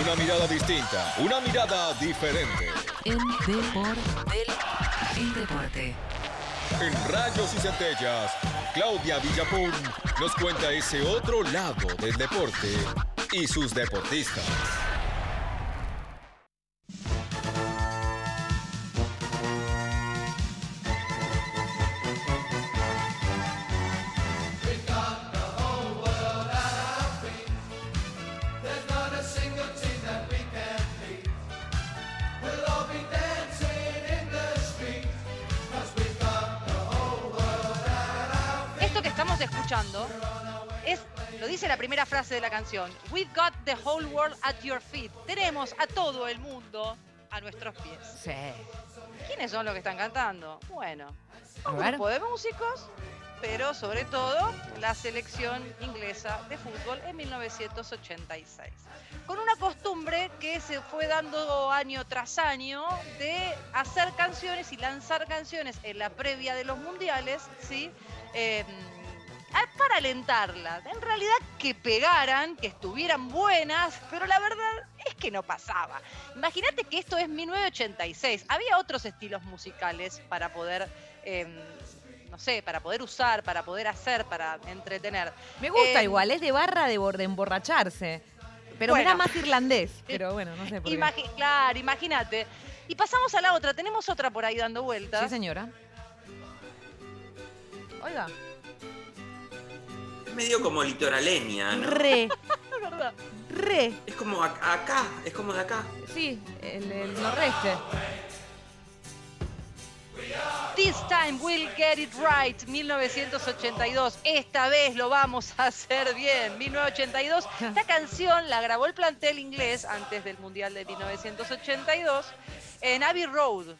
Una mirada distinta, una mirada diferente. En Depor del Deporte. En Rayos y Centellas, Claudia Villapun nos cuenta ese otro lado del deporte y sus deportistas. Escuchando es, lo dice la primera frase de la canción. We've got the whole world at your feet. Tenemos a todo el mundo a nuestros pies. Sí. ¿Quiénes son los que están cantando? Bueno, un grupo de músicos, pero sobre todo la selección inglesa de fútbol en 1986. Con una costumbre que se fue dando año tras año de hacer canciones y lanzar canciones en la previa de los mundiales, ¿sí? Eh, para alentarlas. En realidad que pegaran, que estuvieran buenas, pero la verdad es que no pasaba. Imagínate que esto es 1986. Había otros estilos musicales para poder, eh, no sé, para poder usar, para poder hacer, para entretener. Me gusta Eh, igual, es de barra de, bor- de emborracharse. Pero Bueno. da más irlandés. Pero bueno, no sé por qué. Claro, imagínate. Y pasamos a la otra. Tenemos otra por ahí dando vueltas. Sí, señora. Oiga. Es medio como litoraleña, ¿no? Re, re. Es como ac- acá, es como de acá. Sí, el, el noroeste. This time we'll get it right, 1982. Esta vez lo vamos a hacer bien, 1982. Esta canción la grabó el plantel inglés antes del Mundial de 1982 en Abbey Road.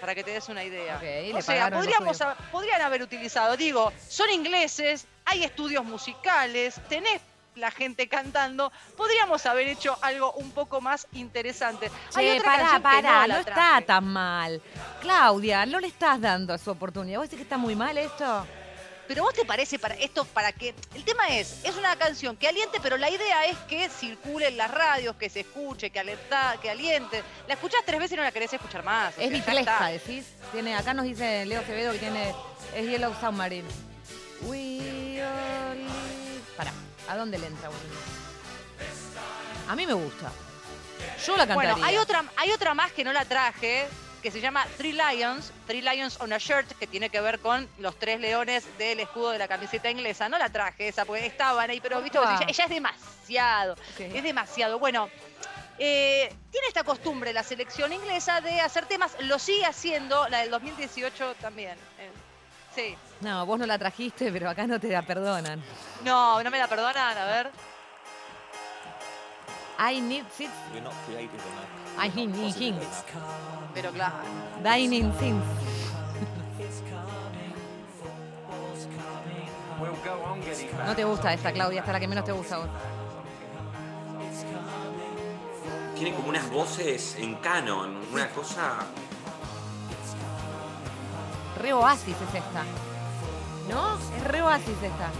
Para que te des una idea. Ok, le o sea, podríamos, podrían haber utilizado, digo, son ingleses, hay estudios musicales, tenés la gente cantando, podríamos haber hecho algo un poco más interesante. Hay Che, otra pará, pará, no, no, está tan mal. Claudia, no le estás dando su oportunidad. ¿Vos decís que está muy mal esto? Pero vos te parece para esto para que el tema es es una canción que aliente, pero la idea es que circule en las radios, que se escuche, que alenta, que aliente. La escuchás tres veces y no la querés escuchar más. Es está. decís. Tiene, acá nos dice Leo Acevedo que tiene. Es Yellow Submarine. We only. Pará, ¿a dónde le entra, boludo? A mí me gusta. Yo la cantaría. Bueno, hay otra, hay otra más que no la traje, que se llama Three Lions, Three Lions on a Shirt, que tiene que ver con los tres leones del escudo de la camiseta inglesa. No la traje esa, porque estaban ahí, pero viste, vos, Opa. ella, ella es demasiado, es demasiado. Bueno, eh, tiene esta costumbre la selección inglesa de hacer temas, lo sigue haciendo, la del 2018 también. eh, sí. No, vos no la trajiste, pero acá no te la perdonan. No, no me la perdonan, a ver. I need not creative enough. I need things. enough. Pero claro. dining things. No te gusta esta, Claudia, esta es la que menos te gusta a vos. Tiene como unas voces en canon, una cosa. Re oasis es esta. ¿No? Es re oasis esta.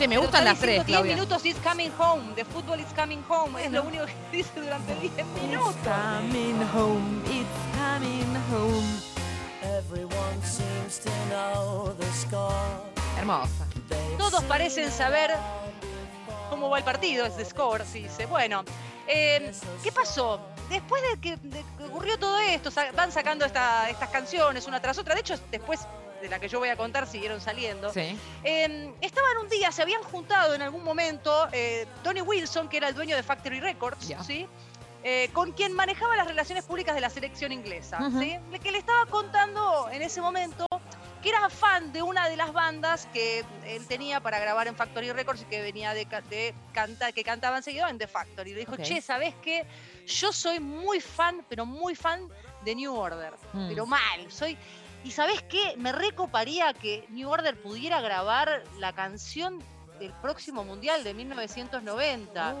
Che, me gustan las tres, diciendo 10 Claudia. minutos is coming home, the football is coming home, es lo único que dice durante 10 minutos. coming home, it's coming home. Everyone seems to know the score. Hermosa. Todos parecen saber cómo va el partido, es de score, se dice. Bueno, eh, ¿qué pasó? Después de que, de que ocurrió todo esto, van sacando esta- estas canciones una tras otra. De hecho, después de la que yo voy a contar, siguieron saliendo. Sí. Eh, estaban un día, se habían juntado en algún momento eh, Tony Wilson, que era el dueño de Factory Records. ¿sí? Eh, con quien manejaba las relaciones públicas de la selección inglesa. ¿sí? Que le estaba contando en ese momento que era fan de una de las bandas que él tenía para grabar en Factory Records y que venía de, de canta, que cantaban seguido en The Factory. Le dijo, Ok. che, ¿sabés qué? Yo soy muy fan, pero muy fan de New Order, Mm. pero mal, soy... ¿Y sabés qué? Me recoparía que New Order pudiera grabar la canción del próximo mundial de 1990.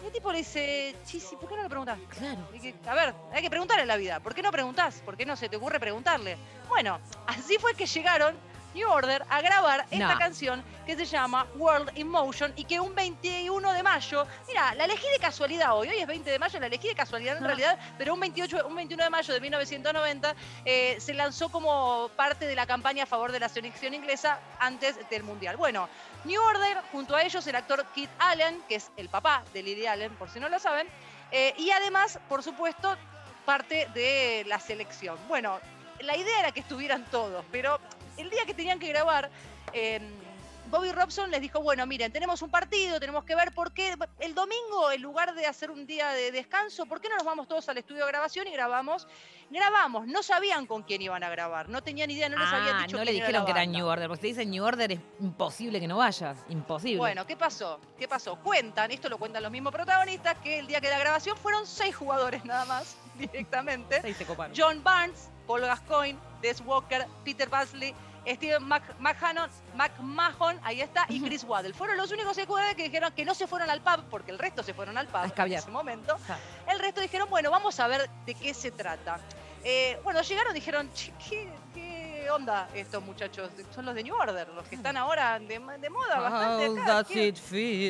Y el tipo le dice, Chisi, ¿por qué no le preguntás? Claro. Que- a ver, hay que preguntar en la vida. ¿Por qué no preguntás? ¿Por qué no se te ocurre preguntarle? Bueno, así fue que llegaron New Order a grabar esta canción que se llama World in Motion y que un 21 de mayo, mira, la elegí de casualidad hoy, hoy es 20 de mayo, la elegí de casualidad en Ah. realidad, pero un 28, un 21 de mayo de 1990 eh, se lanzó como parte de la campaña a favor de la selección inglesa antes del Mundial. Bueno, New Order, junto a ellos el actor Kit Allen, que es el papá de Lily Allen, por si no lo saben, eh, y además, por supuesto, parte de la selección. Bueno, la idea era que estuvieran todos, pero el día que tenían que grabar, eh, Bobby Robson les dijo, bueno, miren, tenemos un partido, tenemos que ver por qué el domingo, en lugar de hacer un día de descanso, ¿por qué no nos vamos todos al estudio de grabación y grabamos? Grabamos, no sabían con quién iban a grabar, no tenían idea, no les habían Ah, dicho no le dijeron que era. New Order, porque si dicen New Order es imposible que no vayas, imposible. Bueno, ¿qué pasó? ¿Qué pasó? Cuentan, esto lo cuentan los mismos protagonistas, que el día que la grabación fueron seis jugadores nada más, directamente. Ahí se coparon. John Barnes, Paul Gascoigne, Des Walker, Peter Basley, Steven McMahon, McMahon, ahí está, y Chris Waddell. Fueron los únicos que dijeron que no se fueron al pub, porque el resto se fueron al pub en ese momento. Ja. El resto dijeron, bueno, vamos a ver de qué se trata. Eh, bueno, llegaron y dijeron, "Che, ¿qué, qué onda estos muchachos? Son los de New Order, los que están ahora de, de moda bastante. Acá. ¿Qué-?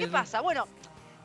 ¿Qué pasa? Bueno,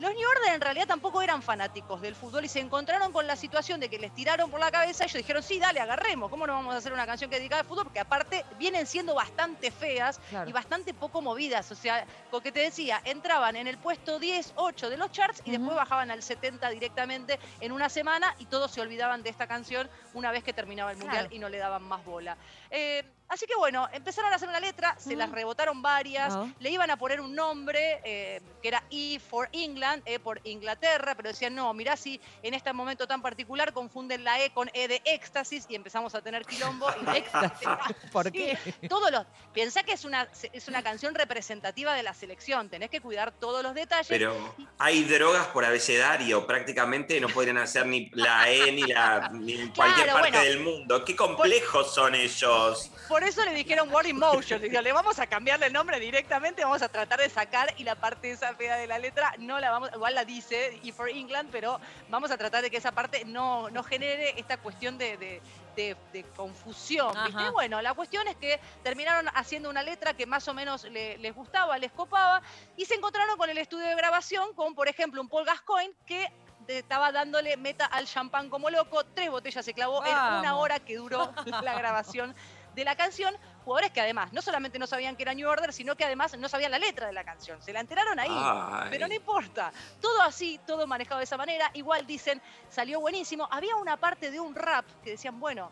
los New Order en realidad tampoco eran fanáticos del fútbol y se encontraron con la situación de que les tiraron por la cabeza y ellos dijeron, sí, dale, agarremos. ¿Cómo no vamos a hacer una canción que dedicada al fútbol? Porque aparte vienen siendo bastante feas Claro. y bastante poco movidas. O sea, lo que te decía, entraban en el puesto 10, 8 de los charts y después bajaban al 70 directamente en una semana y todos se olvidaban de esta canción una vez que terminaba el Mundial Claro. y no le daban más bola. Eh, así que bueno, empezaron a hacer una letra, se las rebotaron varias, le iban a poner un nombre eh, que era E for England, E por Inglaterra, pero decían, no, mirá si en este momento tan particular confunden la E con E de éxtasis y empezamos a tener quilombo. y la Éxtasis. ¿Por qué? Todos los, pensá que es una, es una canción representativa de la selección, tenés que cuidar todos los detalles. Pero hay drogas por abecedario, prácticamente no podrían hacer ni la E ni, la, ni en cualquier Claro, parte bueno. del mundo. Qué complejos son ellos. Por eso le dijeron Word in Motion. Le dijeron, le vamos a cambiarle el nombre directamente, vamos a tratar de sacar y la parte esa fea de la letra no la vamos, igual la dice E for England, pero vamos a tratar de que esa parte no, no genere esta cuestión de, de- de- de confusión. ¿viste? Bueno, la cuestión es que terminaron haciendo una letra que más o menos le- les gustaba, les copaba, y se encontraron con el estudio de grabación con, por ejemplo, un Paul Gascoigne que estaba dándole meta al champán como loco, tres botellas se clavó en una hora que duró la grabación de la canción. Jugadores que además no solamente no sabían que era New Order, sino que además no sabían la letra de la canción. Se la enteraron ahí. Ay. Pero no importa. Todo así, todo manejado de esa manera. Igual dicen, salió buenísimo. Había una parte de un rap que decían, bueno,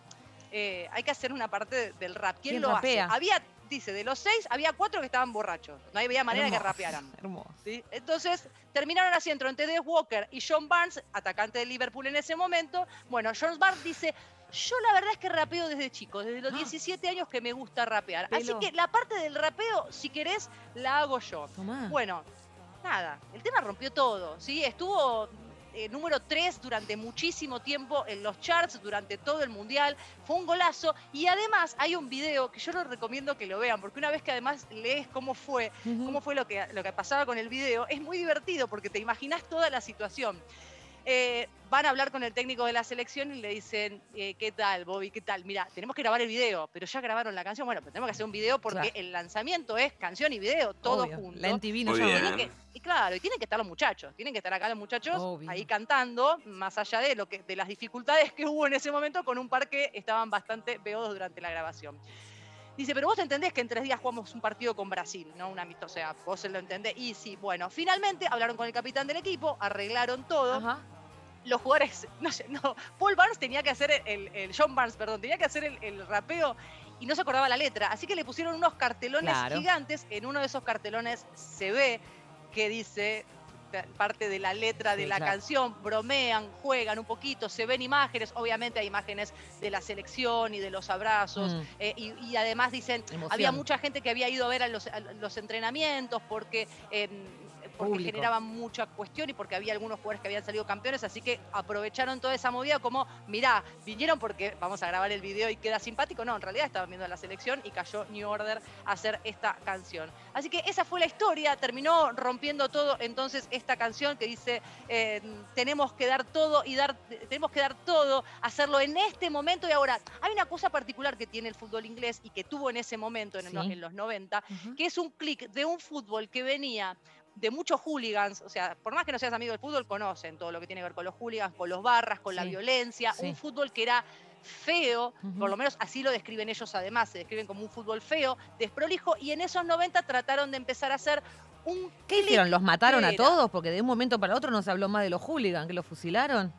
eh, hay que hacer una parte de- del rap. ¿Quién, ¿Quién lo rapea? hace? Había, dice, de los seis, había cuatro que estaban borrachos. No había manera de que Hermoso, rapearan. Hermoso. ¿sí? Entonces terminaron haciendo entre Des Walker y John Barnes, atacante de Liverpool en ese momento. Bueno, John Barnes dice, yo la verdad es que rapeo desde chico, desde los Ah. 17 años que me gusta rapear. Así que la parte del rapeo, si querés, la hago yo. Tomá. Bueno, nada, el tema rompió todo, ¿sí? Estuvo eh, número 3 durante muchísimo tiempo en los charts, durante todo el mundial. Fue un golazo. Y además hay un video que yo les recomiendo que lo vean, porque una vez que además lees cómo fue, cómo fue lo que, lo que pasaba con el video, es muy divertido porque te imaginas toda la situación. Eh, van a hablar con el técnico de la selección y le dicen, eh, ¿qué tal, Bobby? ¿Qué tal? Mira, tenemos que grabar el video, pero ya grabaron la canción. Bueno, pero tenemos que hacer un video porque Claro. el lanzamiento es canción y video, todo Obvio. junto. La MTV no. Tienen que- y claro, y tienen que estar los muchachos, tienen que estar acá los muchachos Obvio. ahí cantando, más allá de lo que, de las dificultades que hubo en ese momento con un par que estaban bastante beodos durante la grabación. Dice, pero vos entendés que en tres días jugamos un partido con Brasil, ¿no? Un amistoso, o sea, vos lo entendés. Y sí, bueno, finalmente hablaron con el capitán del equipo, arreglaron todo. Ajá. Los jugadores, no sé, no, Paul Barnes tenía que hacer el, el- John Barnes, perdón, tenía que hacer el, el rapeo y no se acordaba la letra. Así que le pusieron unos cartelones Claro. gigantes. En uno de esos cartelones se ve que dice parte de la letra de Sí, la claro. canción, bromean, juegan un poquito, se ven imágenes, obviamente hay imágenes de la selección y de los abrazos, Mm. eh, y, y además dicen, Emoción. había mucha gente que había ido a ver a los, a los entrenamientos porque, eh, porque Público. generaban mucha cuestión y porque había algunos jugadores que habían salido campeones, así que aprovecharon toda esa movida como, mirá, vinieron porque vamos a grabar el video y queda simpático. No, en realidad estaban viendo a la selección y cayó New Order a hacer esta canción. Así que esa fue la historia, terminó rompiendo todo entonces esta canción que dice eh, tenemos que dar todo y dar tenemos que dar todo, hacerlo en este momento y ahora. Hay una cosa particular que tiene el fútbol inglés y que tuvo en ese momento, en, el- Sí. en los 90, Ujú. que es un clic de un fútbol que venía de muchos hooligans, o sea, por más que no seas amigo del fútbol, conocen todo lo que tiene que ver con los hooligans, con los barras, con la violencia, sí. un fútbol que era feo, por lo menos así lo describen ellos además, se describen como un fútbol feo, desprolijo, y en esos 90 trataron de empezar a hacer un ¿Qué hicieron? ¿Los mataron a todos? Porque de un momento para otro no se habló más de los hooligans, que los fusilaron.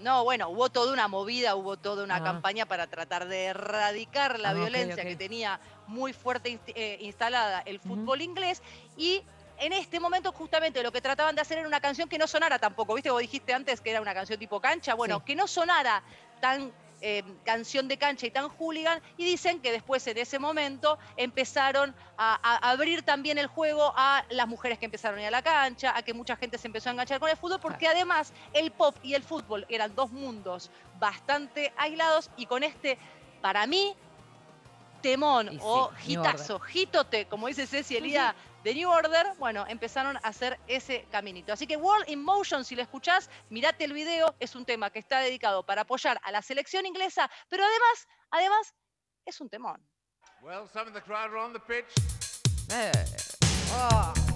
No, bueno, hubo toda una movida, hubo toda una Ah. campaña para tratar de erradicar la Ah, violencia que tenía muy fuerte eh, instalada el fútbol inglés y en este momento justamente lo que trataban de hacer era una canción que no sonara tampoco, ¿viste? Vos dijiste antes que era una canción tipo cancha, bueno, Sí. que no sonara tan eh, canción de cancha y tan hooligan y dicen que después en ese momento empezaron a, a abrir también el juego a las mujeres que empezaron a ir a la cancha, a que mucha gente se empezó a enganchar con el fútbol, porque además el pop y el fútbol eran dos mundos bastante aislados y con este, para mí, temón sí, o hitazo, hitote, como dice Ceci Elía de New Order, bueno, empezaron a hacer ese caminito. Así que World in Motion, si lo escuchás, mirate el video, es un tema que está dedicado para apoyar a la selección inglesa, pero además, además, es un temón. Well, some of the crowd are on the pitch. Eh, oh,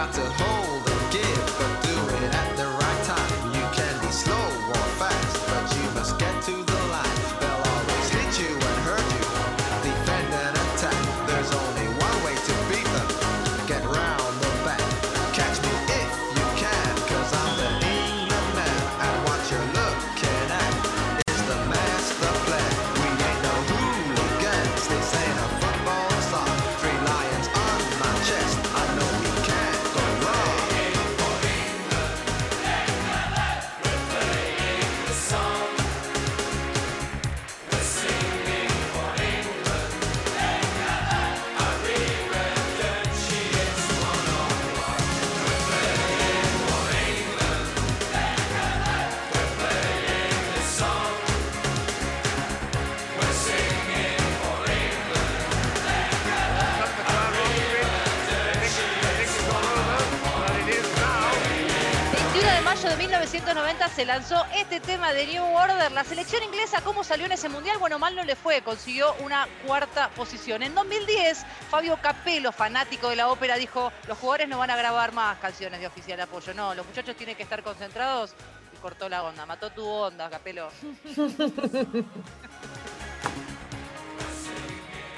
got to hold 1990 se lanzó este tema de New Order. La selección inglesa, ¿cómo salió en ese mundial? Bueno, mal no le fue, consiguió una cuarta posición. En 2010, Fabio Capello, fanático de la ópera, dijo: Los jugadores no van a grabar más canciones de oficial apoyo. No, los muchachos tienen que estar concentrados. Y cortó la onda, mató tu onda, Capello.